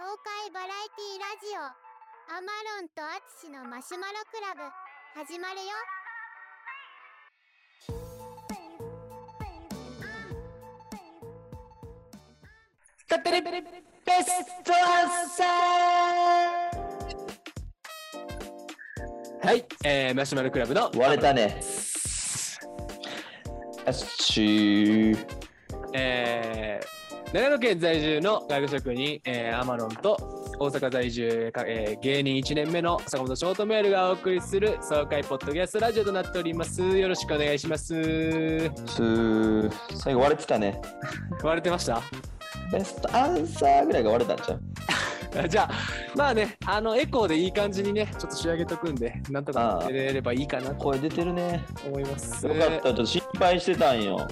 爽快バラエティラジオ。アマロンとアツシのマシュマロクラブ。始まるよ。カテレベストアンサーはい、えー、マシュマロクラブの割れたね。よしえー、長野県在住の外国職人、えー、アマロンと大阪在住、かえー、芸人1年目の坂本ショートメールがお送りする爽快ポッドキャストラジオとなっております。よろしくお願いします。最後割れてたね。割れてました？ベストアンサーぐらいが割れたんちゃう？あ じゃあ、まあね、あの、エコーでいい感じにね、ちょっと仕上げとくんで、なんとか出れればいいかなと声出てるね。思います。よかった。ちょっと心配してたんよ。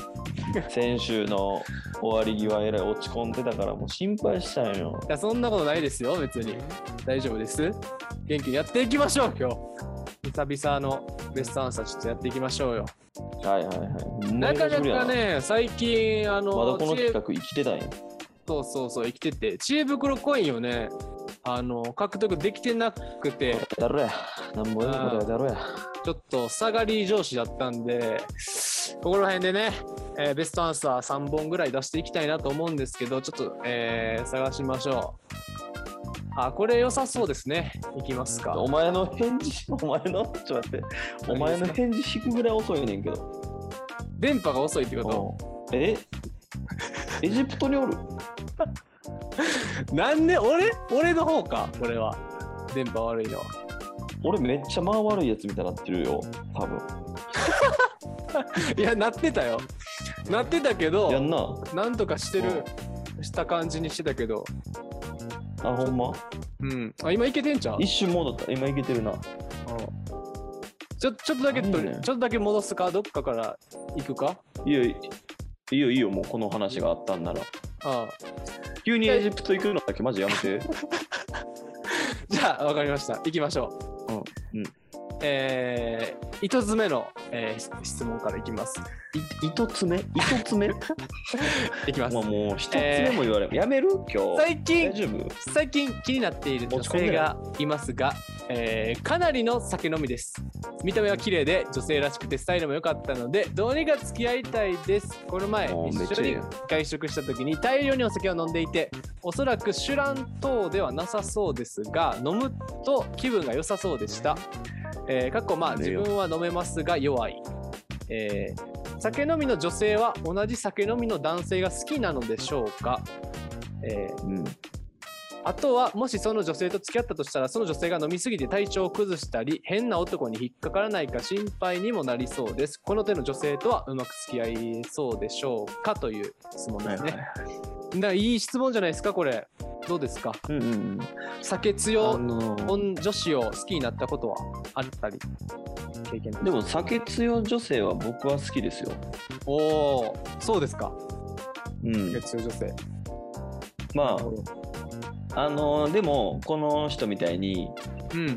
先週の終わり際えらい落ち込んでたからもう心配したんよ。いやそんなことないですよ、別に。大丈夫です。元気にやっていきましょう、今日。久々のベストアンサーちょっとやっていきましょうよ。はいはいはい。なかなかね、最近、あの、まだこの企画生きてたんよ。そうそうそう、生きてて、知恵袋コインをね、あの、獲得できてなくて、だろや。なんぼやだろや。ちょっと下がり上司だったんで、ここら辺でね、えーベストアンサー3本ぐらい出していきたいなと思うんですけど、ちょっと、えー探しましょう。あ、これ良さそうですね。いきますか。お前の返事、お前の、ちょっと待って。お前の返事引くぐらい遅いねんけど。電波が遅いってこうんえ？エジプトにおる？と なんで？俺？俺の方かこれは。電波悪いのは。俺めっちゃ間悪いやつみたいになってるよ多分 いや、なってたよ。なってたけどや、んな。なんとかしてる、した感じにしてたけど。あほんま？うん。あ、今いけてんちゃう？一瞬戻った。今いけてるな。ちょちょっとだけと、なんやね。んちょっとだけ戻すかどっかから行くか？いいよいいよいいよもうこの話があったんなら。ああ急にエジプト行くのだけマジやめて。じゃあ分かりました。行きましょう。うんうんえー、糸詰めの、えーし質問からいきます。い糸詰め？糸詰め？いきます、まあもう一つ目も言われる、やめる？今日。最近最近気になっている女性がいますが、えーかなりの酒飲みです。見た目は綺麗で女性らしくてスタイルも良かったのでどうにか付き合いたいです。この前一緒に外食した時に大量にお酒を飲んでいておそらく酒乱等ではなさそうですが飲むと気分が良さそうでした、えー、かっこまあ自分は飲めますが弱い、えー酒飲みの女性は同じ酒飲みの男性が好きなのでしょうか、えーうん。あとはもしその女性と付き合ったとしたらその女性が飲みすぎて体調を崩したり変な男に引っかからないか心配にもなりそうです。この手の女性とはうまく付き合いそうでしょうか？という質問ですね、だからいい質問じゃないですかこれ。どうですか？うんうんうん。酒あ強の女女子を好きになったことはあったり？経験でも酒強女性は僕は好きですよ。おおそうですか。うん。酒強女性。まああのでもこの人みたいにうん。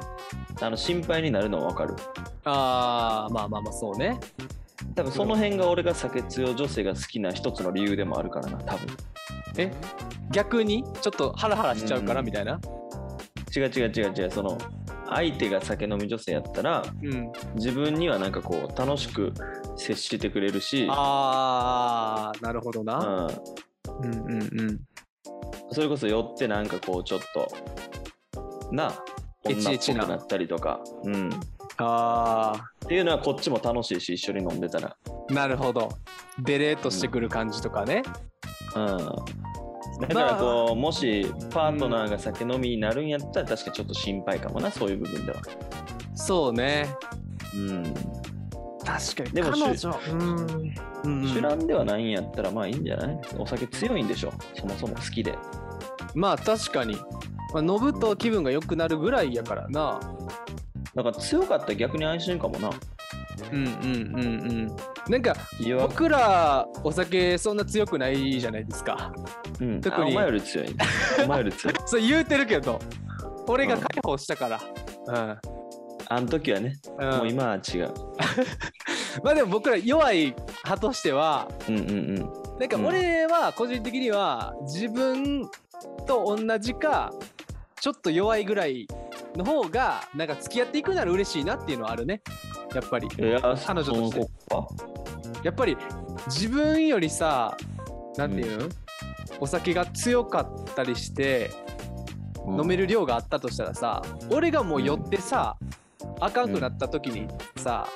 あの心配になるのはわかる。あーまあまあまあそうね。多分その辺が俺が酒強女性が好きな一つの理由でもあるからな多分。え？逆に？ちょっとハラハラしちゃうからうん。みたいな？違う違う違う違う。その相手が酒飲み女性やったらうん。自分にはなんかこう楽しく接してくれるし、あーなるほどな、うん、うんうんうんそれこそ寄ってなんかこうちょっとな女っぽくなったりとか、うん、っあていうのはこっちも楽しいし一緒に飲んでたら、ーなるほど。ベレーっとしてくる感じとかね、うん、だからこう、もしパートナーが酒飲みになるんやったら確かちょっと心配かもなそういう部分では、そうね。うん、確かに。でも彼女。うん。うん酒乱ではないんやったらまあいいんじゃない？お酒強いんでしょ。そもそも好きでまあ確かに、まあ、飲むと気分が良くなるぐらいやからな。だから強かったら逆に安心かもな。うんうんうんうん。なんか僕らお酒そんな強くないじゃないですか。うん、特に。あお前より強い。お前より強い。そう言うてるけど俺が解放したから。うん。あの時はね、うん。もう今は違う。まあでも僕ら弱い派としてはうんうんうん。なんか俺は個人的には自分と同じかちょっと弱いぐらいの方がなんか付き合っていくなら嬉しいなっていうのはあるね。やっぱり。彼女として。やっぱり自分よりさなんていうの、お酒が強かったりして飲める量があったとしたらさ俺がもう酔ってさ、あかんくなった時にさ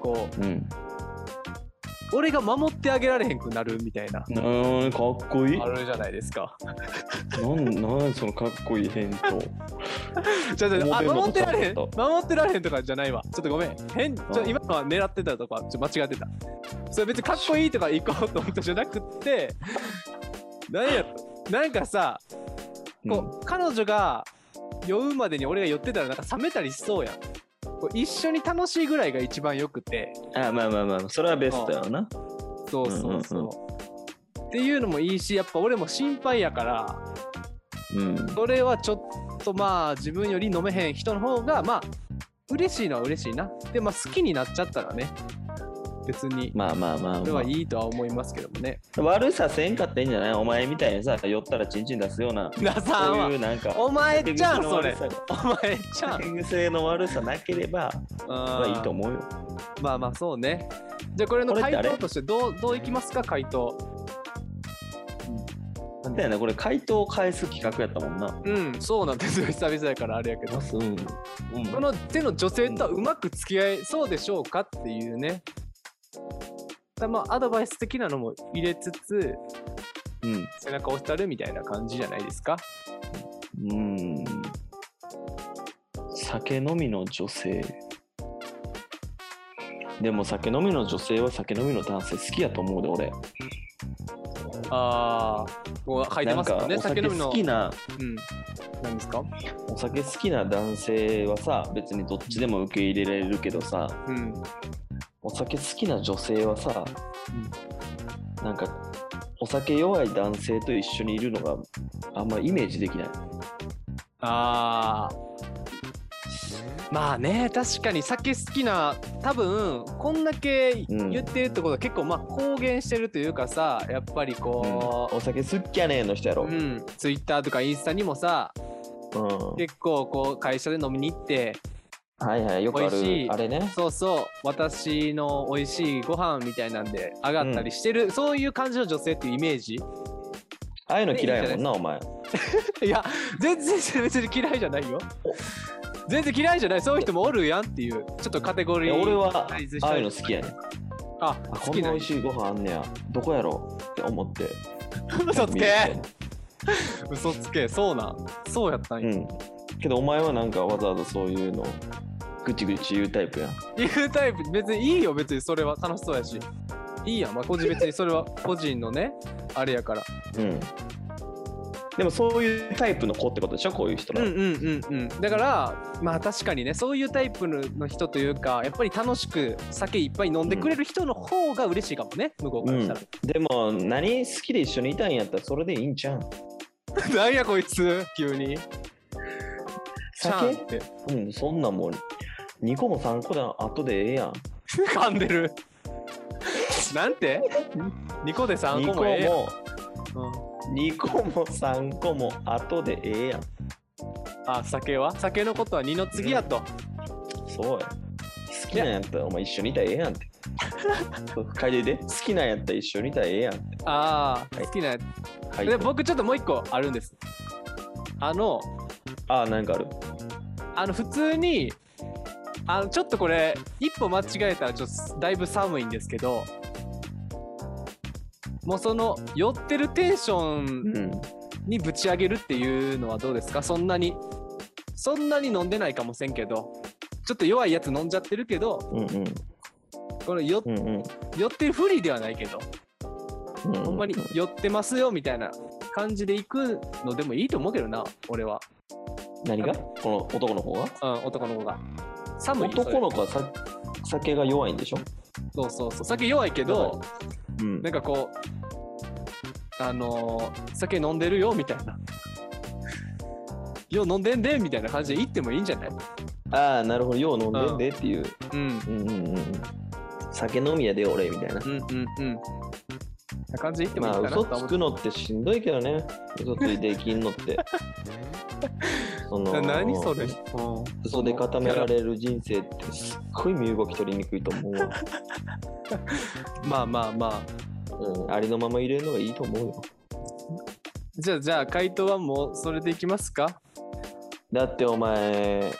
こううん。俺が守ってあげられへんくなるみたいなうん、かっこいい。あるじゃないですか。なん、なんそのかっこいい返答。じゃじゃあ守ってられへん守ってられへんとかじゃないわ。ちょっとごめん。変ちょうん今のは狙ってたとかちょ間違ってた。それ別にかっこいいとか行こうと思ったじゃなくってなんやなんかさこう、彼女が酔うまでに俺が酔ってたらなんか冷めたりしそうやん。こう一緒に楽しいぐらいが一番よくて。あ、まあまあまあ、それはベストやわな。そうそうそう。うんうんっていうのもいいしやっぱ俺も心配やからうん。それはちょっとまあ自分より飲めへん人の方がまあ嬉しいのは嬉しいな。でまあ好きになっちゃったらね別にまあまあまあ、まあそれはいいとは思いますけどもね。悪させんかったらいいんじゃない？お前みたいにさ、酔ったらチンチン出すような。なさそういうなんか。お前ちゃんそれお前ちゃん。手癖の悪さなければ、まあいいと思うよ。まあまあそうね。じゃあこれの回答としてどうどういきますか？回答。なんだよね、これ回答を返す企画やったもんな。うんそうなんですよ久々やからあれやけど。うん。うんこの手の女性とはうまく付き合えそうでしょうか？っていうね。だまあアドバイス的なのも入れつつうん。背中押したるみたいな感じじゃないですか？うん。酒飲みの女性。でも酒飲みの女性は酒飲みの男性好きやと思うで、俺。ああ、書いてますもんね。酒飲みの。好きな、うん。何ですか？お酒好きな男性はさ、別にどっちでも受け入れられるけどさ、うん。お酒好きな女性はさ、なんか、お酒弱い男性と一緒にいるのがあんまイメージできない。ああ。まあね、確かに酒好きな、多分こんだけうん言ってるってことは結構まあ公言してるというかさ、やっぱりこお酒好きやねんの人やう、ろ。うん、ツイッターとかインスタにもさ、うん結構こう会社で飲みに行って、はいはい、よくある、あれね。そうそう、私の美味しいご飯みたいなんで上がったりしてる、そういう感じの女性っていうイメージ？ああいうの嫌いやもんな、お前。いや、全然別に嫌いじゃないよ。全然嫌いじゃない。そういう人もおるやんっていう、ちょっとカテゴリー。俺はああいうの好きやねん。あ、あ好きなこんな美味しいご飯あんねや。どこやろ？って思って。嘘つけ嘘つけ。そうなん。そうやったんや。うん。けどお前はなんかわざわざそういうのぐちぐち言うタイプやん。言うタイプ、別にいいよ、別にそれは楽しそうやし。いいやん。まあ、個人別にそれは個人のね、あれやから。うん。でもそういうタイプの子ってことでしょ？こういう人ら。うんうんうんうん。だから、まあ確かにね、そういうタイプの人というか、やっぱり楽しく酒いっぱい飲んでくれる人の方が嬉しいかもね、向こうからしたら。でも何好きで一緒にいたんやったらそれでいいんちゃうん？なんやこいつ、急に。ちゃんっ酒て。うん、そんなんもう2個も3個だ後でええやん。噛んでる。なんて ?2 個で3 2個個もええやんもうん2個も3個も後でええやん。あ、酒は？酒のことは二の次やと。そうや。好きなんやったらお前一緒にいたらええやんって。書いていて好きなんやったら一緒にいたらええやんってああ、はい好きなやつ。書いてで、僕ちょっともう一個あるんです。あの、ああ、なんかある？あの、普通に、あの、ちょっとこれ、一歩間違えたらちょっとだいぶ寒いんですけど、もうその、酔ってるテンションうん。にぶち上げるっていうのはどうですか？そんなに。そんなに飲んでないかもせんけど、ちょっと弱いやつ飲んじゃってるけど、うんうん。この酔うんうん。酔ってるふりではないけど、うんうんほんまに酔ってますよみたいな感じで行くのでもいいと思うけどな、俺は。何が？この男の方がうん、男の子が。寒いよ男の子はさ酒が弱いんでしょ？そうそうそう。酒弱いけど、うんなんかこう、あのー酒飲んでるよみたいな。よう飲んでんでみたいな感じで言ってもいいんじゃない？ああ、なるほど。よう飲んでんでっていう。うん。うんうんうん。酒飲みやで俺みたいな。うんうんうん。な感じで言ってもいいまあかなとは思って。嘘つくのってしんどいけどね。嘘ついて生きんのって。そのな何それ、嘘で固められる人生ってすっごい身動き取りにくいと思うわ、まあまあまあ。うん、ありのまま入れるのがいいと思うよ。じゃあじゃあ回答はもうそれでいきますか？だってお前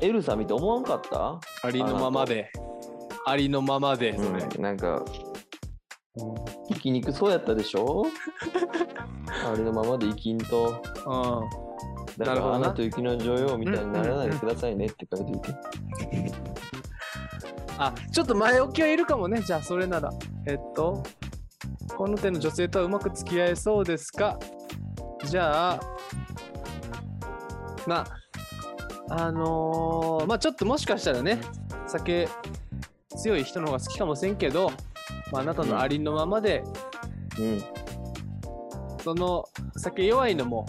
エルサ見て思わんかった？ありのままで。ありのままでそれ、うん、なんか生きにくそうやったでしょ？ありのままで生きんと。うん。だからなるほどな。と雪の女王みたいにならないでくださいねって書いていて、あちょっと前置きはいるかもねじゃあそれなら。えっとこの手の女性とはうまく付き合えそうですか？じゃあまああのーまあちょっともしかしたらね酒強い人の方が好きかもしれんけど、まあ、あなたのありのままで、うん。その酒弱いのも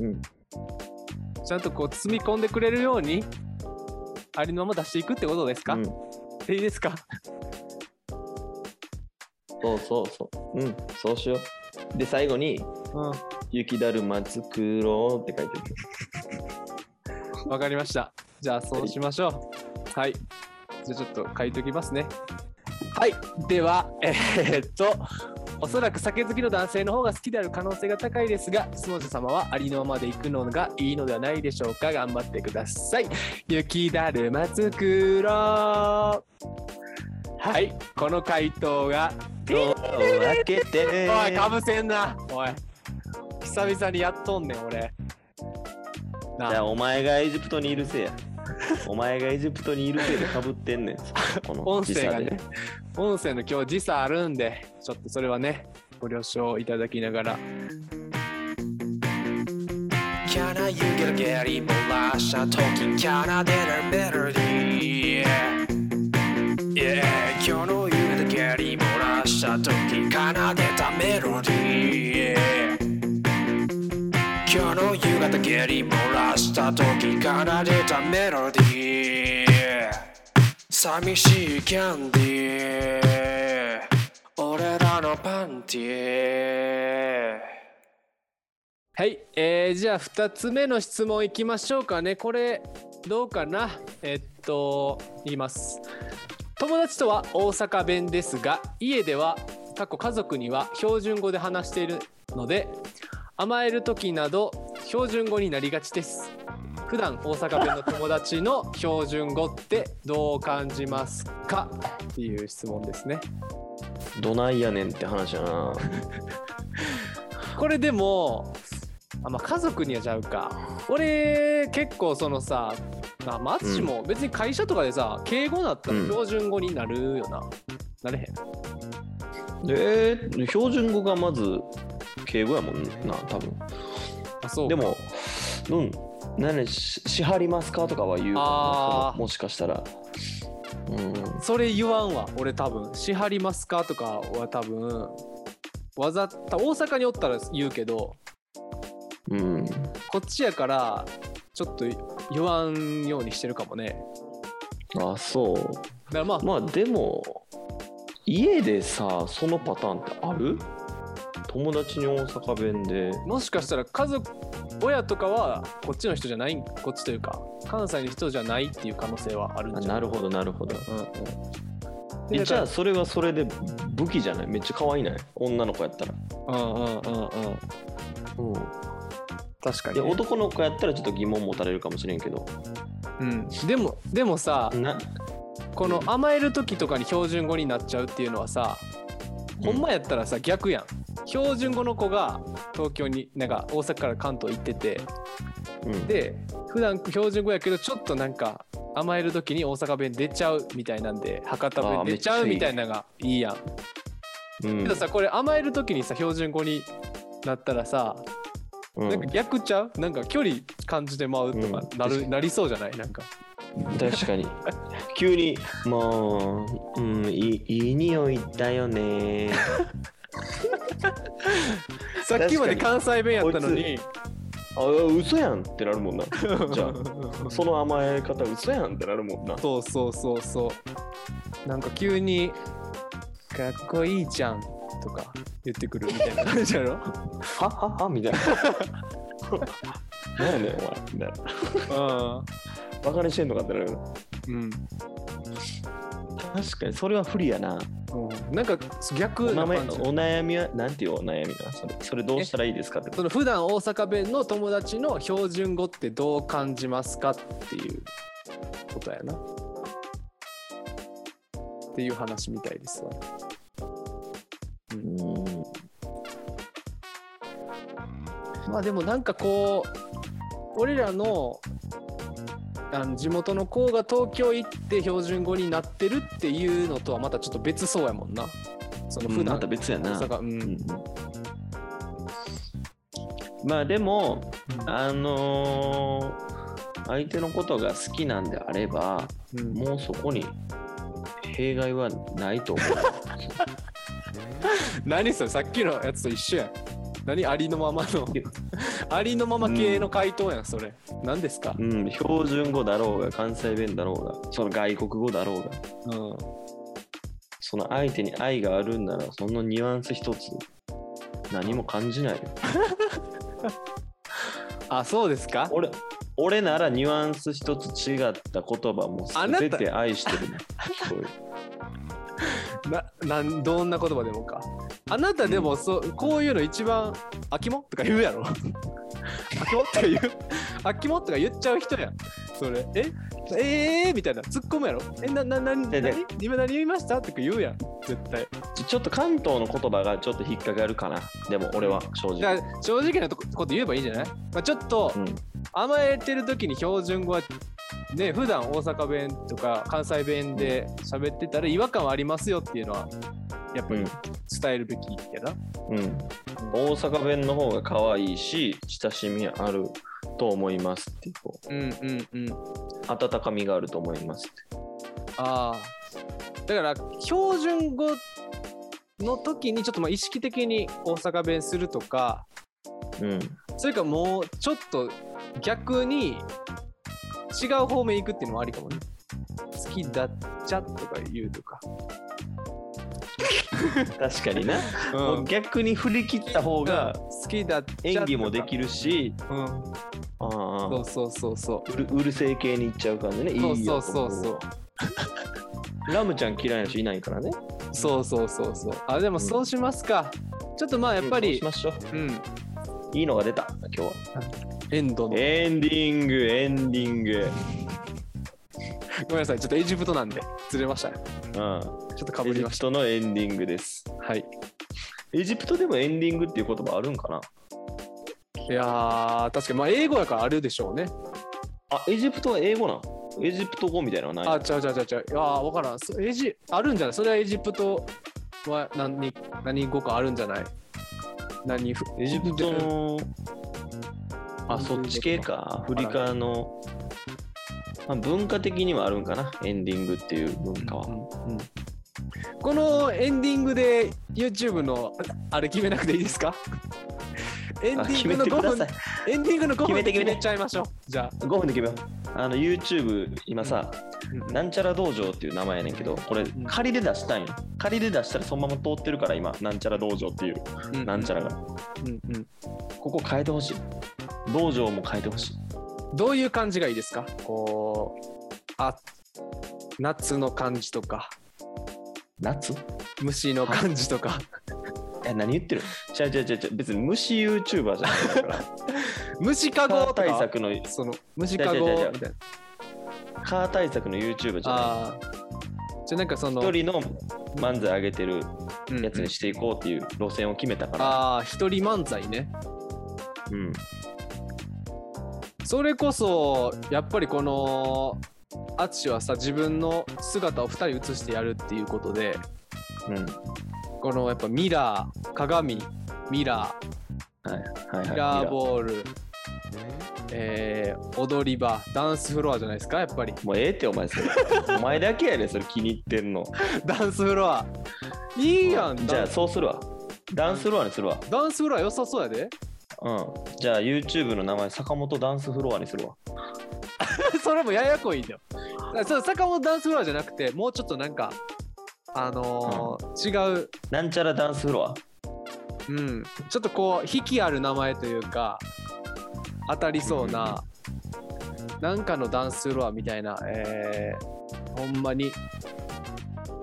うん。ちゃんとこう積み込んでくれるようにありのまま出していくってことですか、うん。でいいですか？そうそうそう。うん。そうしよう。で最後にうん「雪だるま作ろう」って書いてる。わかりました。じゃあそうしましょう。はい。じゃあちょっと書いておきますね。はい。では、えーっと、おそらく酒好きの男性の方が好きである可能性が高いですが、スモジ様はありのままで行くのがいいのではないでしょうか。頑張ってください。雪だるま作ろう。はい。この回答が、ドアを開けておい、かぶせんな。おい。久々にやっとんねん、俺。なじゃあお前がエジプトにいるせいやお前がエジプトにいるせいでかぶってんねん この音声がね音声の今日時差あるんで、ちょっとそれはね、ご了承いただきながら。Can I you get a Gary Molasha talking Can I get a melody Yeah, yeah 今日の夕方 Gary Molasha talking Can I get a melody Yeah 今日の夕方 Gary Molasha talking Can I get a melody Yeah 寂しいキャンディー俺らのパンティーはい、えー、じゃあ2つ目の質問いきましょうかね。これ、どうかな？えっと、言います。友達とは大阪弁ですが、家では、過去家族には標準語で話しているので、甘える時など標準語になりがちです。普段大阪弁の友達の標準語ってどう感じますか？っていう質問ですね。どないやねんって話やな。これでもあまあ家族にはちゃうか。俺結構そのさまあまあ淳も別に会社とかでさ、敬語になったらうん。標準語になるよな、なれへん？えー、標準語がまず敬語やもんな多分。あそう。でもうん何ししはりますかとかは言うかあー。なそのもしかしたら。うん。それ言わんわ。俺多分「しはりますか?」とかは多分。わざた大阪におったら言うけど。うん。こっちやからちょっと言わんようにしてるかもね。あそう。だからまあ。まあでも家でさそのパターンってある？友達に大阪弁で。もしかしたら家族親とかはこっちの人じゃないこっちというか関西の人じゃないっていう可能性はあるんじゃない？あなるほどなるほど。うんうん。じゃあそれはそれで武器じゃない？めっちゃ可愛いない？女の子やったら。うんうんうんうん。うん。確かに、でね男の子やったらちょっと疑問持たれるかもしれんけど。うん、でもでもさなこの甘える時とかに標準語になっちゃうっていうのはさ、ほんまやったらさ逆やん標準語の子が東京になんか大阪から関東行っててうん。で普段標準語やけどちょっとなんか甘える時に大阪弁出ちゃうみたいなんで博多弁出ちゃうみたいなのがいいやん。うん。けどさこれ甘える時にさ標準語になったらさ、うん。なんか逆ちゃう？なんか距離感じてまうとかなる、うん。なりそうじゃない？なんか。確かに。急にもう、うん、いいいい匂いだよね さっきまで関西弁やったのに。あ嘘やんってなるもんな。じゃあその甘え方嘘やんってなるもんな。そうそうそうそう。なんか急に「かっこいいじゃん」とか言ってくるみたいな感じやろ？はははみたいな。何やねん、お前。みたいな。バカにしてんのかってなるようん、うん確かに、それは不利やな。うん、なんかお逆お感じ悩みは、なんていうお悩みなそれそれどうしたらいいですかって。その普段大阪弁の友達の標準語ってどう感じますかっていうことやな。っていう話みたいですわ。うん。まあでもなんかこう俺らのあの地元の子が東京行って標準語になってるっていうのとはまたちょっと別そうやもんな。その普段普段また別やな。うんうんまあでも、あのー相手のことが好きなんであれば、うんもうそこに弊害はないと思う。何それ？さっきのやつと一緒やん。何？ありのままの ありのまま系の回答やんそれ。何ですか？うん、標準語だろうが、関西弁だろうが、その外国語だろうが、うん。その相手に愛があるんなら、そのニュアンス一つ、何も感じないよ。あそうですか？俺俺ならニュアンス一つ違った言葉もあなた全て愛してるね。そういうななんどんな言葉でもか。あなたでもそうこういうの一番「あきも?」とか言うやろ。あきも？とか言う？あきも？とか言っちゃう人やん。それ。え？えー、みたいな。突っ込むやろ。え、な、な、な、な、でで何？今何言いました？とか言うやん。絶対。ちょちょっと関東の言葉がちょっと引っかかるかな。でも俺は正直。正直なとここと言えばいいんじゃない、まあ、ちょっとうん甘えてる時に標準語はね普段大阪弁とか関西弁で喋ってたら違和感はありますよっていうのはやっぱりうん伝えるべきやな。うん、大阪弁の方が可愛いし親しみあると思いますっていうこうんうんうん。う温かみがあると思いますってああ。だから標準語の時にちょっとまあ意識的に大阪弁するとかうんそれかもうちょっと逆に違う方面行くっていうのもありかもね。好きだっちゃとか言うとか。確かにな、うもう逆に振り切った方が好きだ演技もできる。るしうん。ああそうそうそうそう。うるせえ系にいっちゃう感じねいいそうよそうそうそう。ラムちゃん嫌いな人いないからねそうそうそうそう。あ、でもそうしますか。ちょっとまあやっぱりうん、しましょうん、ういいのが出た今日はエンドの。エンディングエンディングごめんなさい、ちょっとエジプトなんで、ずれましたね。うんちょっとかぶエジりましプトのエンディングですた。はい。エジプトでもエンディングっていう言葉あるんかな？いやー、確かに、まあ英語やからあるでしょうね。あエジプトは英語なん？エジプト語みたいなのはないあ、ちゃうちゃうちゃうちゃう。あー、わからん。そエジ、あるんじゃない？それはエジプトは何何語かあるんじゃない？何ふエジプトのあそっち系か。アフリカの、まあ、文化的にはあるんかな。エンディングっていう文化は、うんうんこのエンディングで YouTube のあれ決めなくていいですか？エンディングの5分エンディングの5分決めて決めちゃいましょう。じゃ5分で決めようあの YouTube 今さ、あ、なんちゃら道場っていう名前やねんけどこれん仮で出したいんよ。仮で出したらそのまま通ってるから今なんちゃら道場っていううん。なんちゃらが。うんうん。ここ変えてほしい道場も変えてほしい。どういう感じがいいですか？こうあ夏の感じとか。夏？虫の感じとか。え何言ってる？違う違う違う違う。別に虫 YouTuber じゃないから。虫かご対策のその虫かごみたいな。蚊対策の YouTuber じゃない。じゃあなんかその一人の漫才上げてるうんうん。やつにしていこうっていう路線を決めたから、ああ一人漫才ね。うん、それこそやっぱりこの淳はさ自分の姿を2人映してやるっていうことでうん、このやっぱミラー鏡ミラはいはいーはいミラーボール、えー？踊り場ダンスフロアじゃないですかやっぱり。もうええってお前それ。お前だけやでそれ気に入ってんの。ダンスフロア。いいやんじゃあそうするわ。ダンスフロアにするわ。ダンスフロア良さそうやでうん。じゃあ YouTube の名前坂本ダンスフロアにするわ。それもややこいんだよ。そう坂本ダンスフロアじゃなくてもうちょっとなんかあのー違う、なんちゃらダンスフロア？うん、ちょっとこう引きある名前というか当たりそうな、なんかのダンスフロアみたいな、えー、ほんまに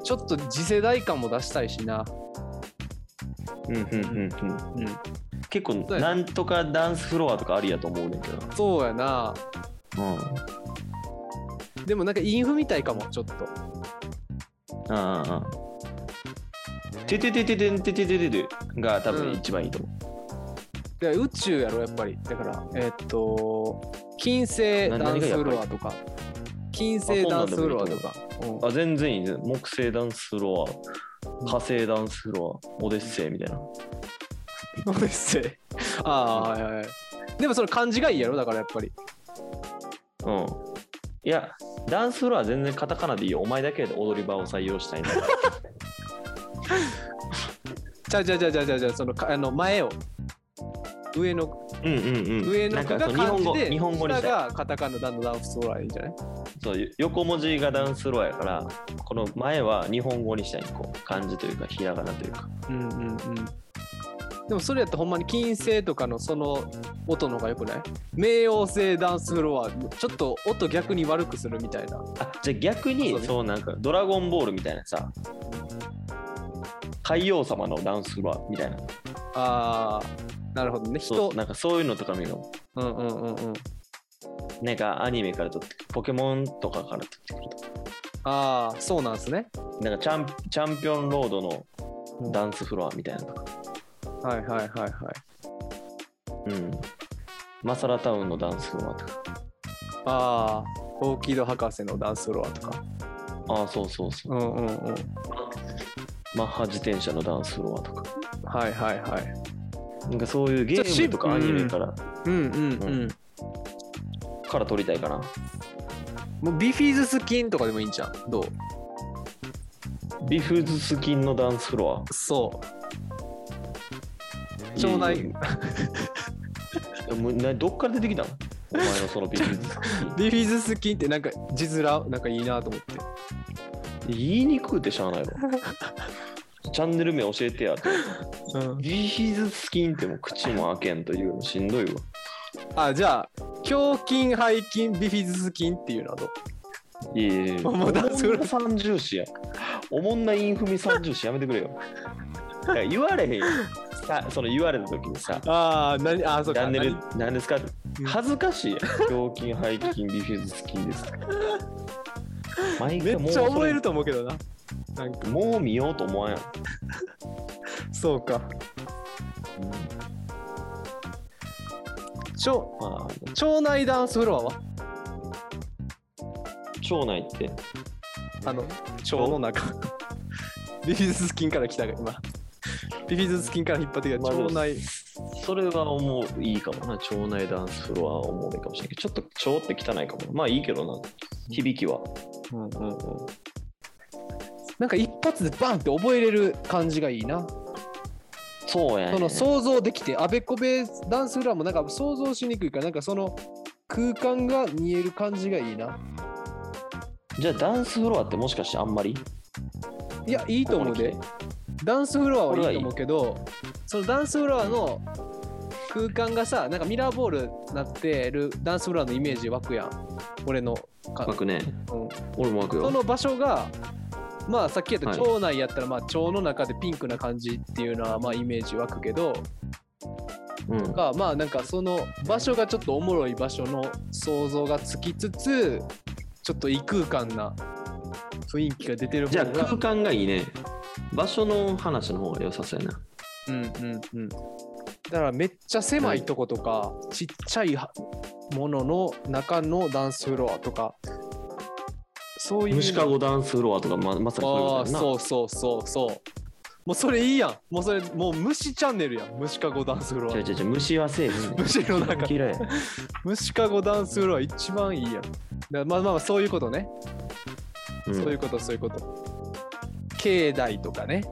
ちょっと次世代感も出したいしな、うんうんうんうん。うん、結構、そうやな。なんとかダンスフロアとかありやと思うねんけど。そうやな。うん。でもなんかインフみたいかもちょっと。うんうんうん。ててててててててててが多分一番いいと思う。で宇宙やろやっぱり。だからえーっと金星なダンスフロア何とか金星ダンスフロアとか。うん。あ、全然いい。ね。木星ダンスフロア、火星ダンスフロア、オデッセイみたいな。オデッセイああはいはいはいでもその漢字がいいやろだからやっぱりうん。いや、ダンスフロア全然カタカナでいいよ。お前だけで踊り場を採用したいんだ。じゃあじゃあじゃあじゃあじゃあじゃあそのかあの前を上のうんうんうん。上の子がなんかそう日本語日本語にしたがカタカナダンダンスフロアいいんじゃない？そう横文字がダンスフロアやから、この前は日本語にしたい。こう漢字というか、ひらがなというか。うんうんうんでもそれやったらほんまに金星とかのその音の方がよくない？冥王星ダンスフロアちょっと音逆に悪くするみたいな。あじゃあ逆にそうなんかドラゴンボールみたいなさ海王様のダンスフロアみたいな。あーなるほどね。人そうなんかそういうのとか見るの。うんうんうんうん。なんかアニメから撮ってポケモンとかから撮ってくるとああそうなんすね。なんかチャンチャンピオンロードのうん。ダンスフロアみたいなのとかはいはいはいはい。うん。マサラタウンのダンスフロアとか。ああオーキード博士のダンスフロアとか。ああそうそうそう。うんうんうん。マッハ自転車のダンスフロアとか。はいはいはい。なんかそういうゲームとかアニメから。うんうんうん。から撮りたいかな。もうビフィズスキンとかでもいいんじゃんどう？ビフズスキンのダンスフロそう。ア腸内。どっから出てきたの？お前のそのビフズスキン ビフィズスキンってなんか字面なんかいいなと思って。言いにくうってしゃあないの チャンネル名教えてやってうん。ビフズスキンってもう口も開けんというのしんどいわ。あじゃあ胸筋背筋ビフィズス筋っていうのはどう？いやいやいやおもんな三重視や。おもんなインフミ三重視やめてくれよ。言われへんよさその言われた時にさああ何あーそうか。チャンネル何？何ですか？うん。恥ずかしい胸筋背筋ビフズスキンです毎め回もうっちゃ覚えるそと思うけどな。なんか。れもう見ようと思わんやん、そうか。腸まあ。腸内ダンスフロアは？腸内って？あの腸の中。ビフィズス筋から来たが今ビフィズス筋から引っ張ってきた腸内それは思ういいかもな腸内ダンスフロアは思ういいかもしれないけどちょっと腸って汚いかも。まあいいけどな。響きは。うんうんうん。なんか一発でバンって覚えれる感じがいいな。そうやね。その想像できてあべこべダンスフロアもなんか想像しにくいからなんかその空間が見える感じがいいな。じゃあダンスフロアってもしかしてあんまり？いやいいと思うでダンスフロアはいいと思うけどそのダンスフロアの空間がさなんかミラーボールなってるダンスフロアのイメージ湧くやん。俺のか、湧くね。うん、俺も湧くよ。その場所がまあさっき言ったはい。腸内やったらまあ腸の中でピンクな感じっていうのはまあイメージ湧くけどうん。がまあなんかその場所がちょっとおもろい場所の想像がつきつつちょっと異空間な雰囲気が出てるじゃあ空間がいいね場所の話の方が良さそうやな。うんうんうん。だからめっちゃ狭いとことか、ちっちゃいはものの中のダンスフロアとかそういう。虫かごダンスフロアとかままさにそういうことやな。そうそうそうそう。もうそれいいやん。もうそれもう虫チャンネルやん。虫かごダンスフロア。違う違う違う虫はせえへんねん。虫の中。虫かごダンスフロア一番いいやん。まあまあまあそういうことね、うん。そういうことそういうこと境内とかね。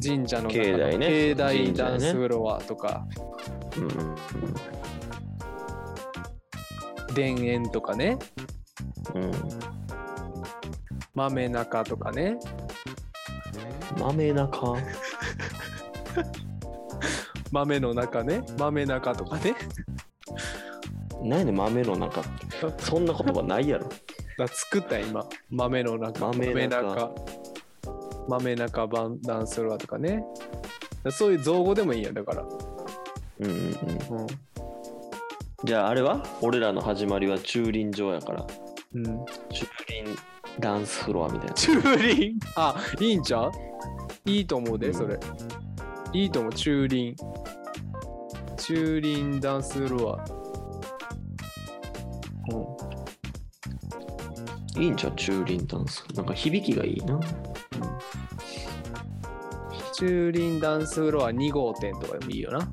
神社の中の境内ね。境内ダンスフロアとか、うんうん田園とかね。うんうん豆中とかね。豆中？豆の中ね。豆中とかね。何やねん豆の中？ってそんな言葉ないやろ。だ作ったよ今。豆の中。豆中。中豆中版ダンスフロアとかね。そういう造語でもいいやだから、うんうんうん。うん。じゃああれは俺らの始まりは駐輪場やから。うん、駐輪ダンスフロアみたいな。駐輪？あいいんちゃう？いいと思うでうん。それ、いいと思う駐輪。駐輪ダンスフロアうん。いいんちゃう？駐輪ダンスなんか響きがいいな駐輪ダンスフロア2号店とかでもいいよな。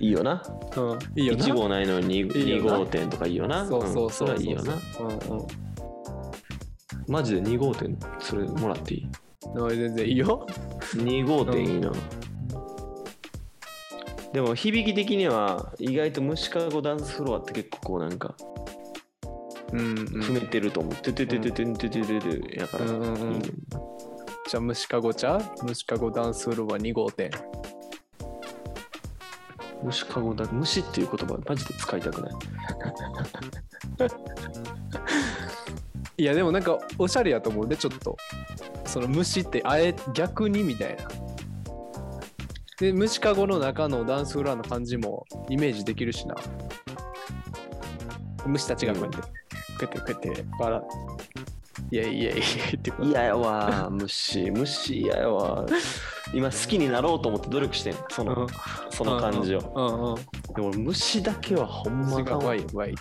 いいよな。うん。いいよな。1号ないのにいい 2, よな。号店とかいいよな。そうそうそうそう、ん。れはいいよな。うんうん。マジで2号店それもらっていい？あ全然いいよ。2号店いいな、でも響き的には意外と虫かごダンスフロアって結構こうなんかうん、うん。踏めてると思う。ててててててててててやから。うんうんうん。いいねじゃあ、虫かご茶虫かごダンスフロア2号店。虫かごだ。虫っていう言葉マジで使いたくない。いや、でもなんか、おしゃれやと思うで、ちょっと。その虫って、あえ、逆にみたいな。で、虫かごの中のダンスフロアの感じもイメージできるしな。虫たちがこうやって、こうやって、こうやって、笑いやいやいやってこう嫌やわ、虫。虫嫌やわ。今好きになろうと思って努力してん。その、その感じを。うんうん。でも俺虫だけはほんまかワイワイって。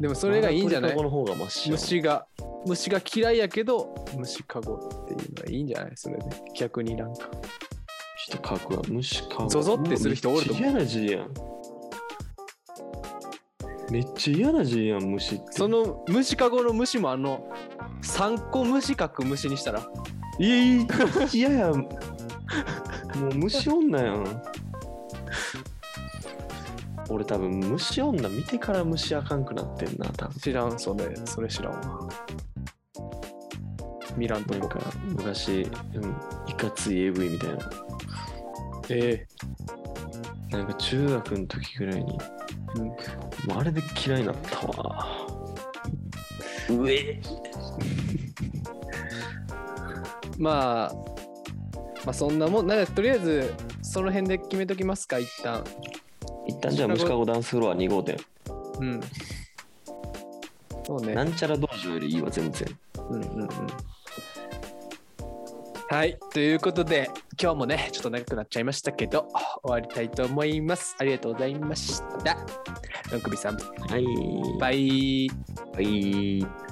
でもそれがいいんじゃない？虫が虫が嫌いやけど虫かごっていうのはいいんじゃない？それで逆になんかちょっと書くわ。虫かご。ゾゾってする人おると思う嫌な字やん。めっちゃ嫌な字やん、虫って。その虫かごの虫もあの3個虫書く虫にしたら。いやいや嫌やもう虫女やん。俺多分虫女見てから虫あかんくなってんな多分。知らんそれそれ知らんわ。見らんとこ。なんか昔、うん、いかつい AV みたいな。え。なんか中学の時ぐらいに、あれで嫌いになったわ。うえまあまあそんなもんなんかとりあえずその辺で決めときますか一旦。一旦じゃあ虫かごダンスフロア2号店うん。そうね。なんちゃら道場よりいいわ全然。うんうんうん。はい。ということで、今日もね、ちょっと長くなっちゃいましたけど、終わりたいと思います。ありがとうございました。ロンクビさん、はいバイ。はい「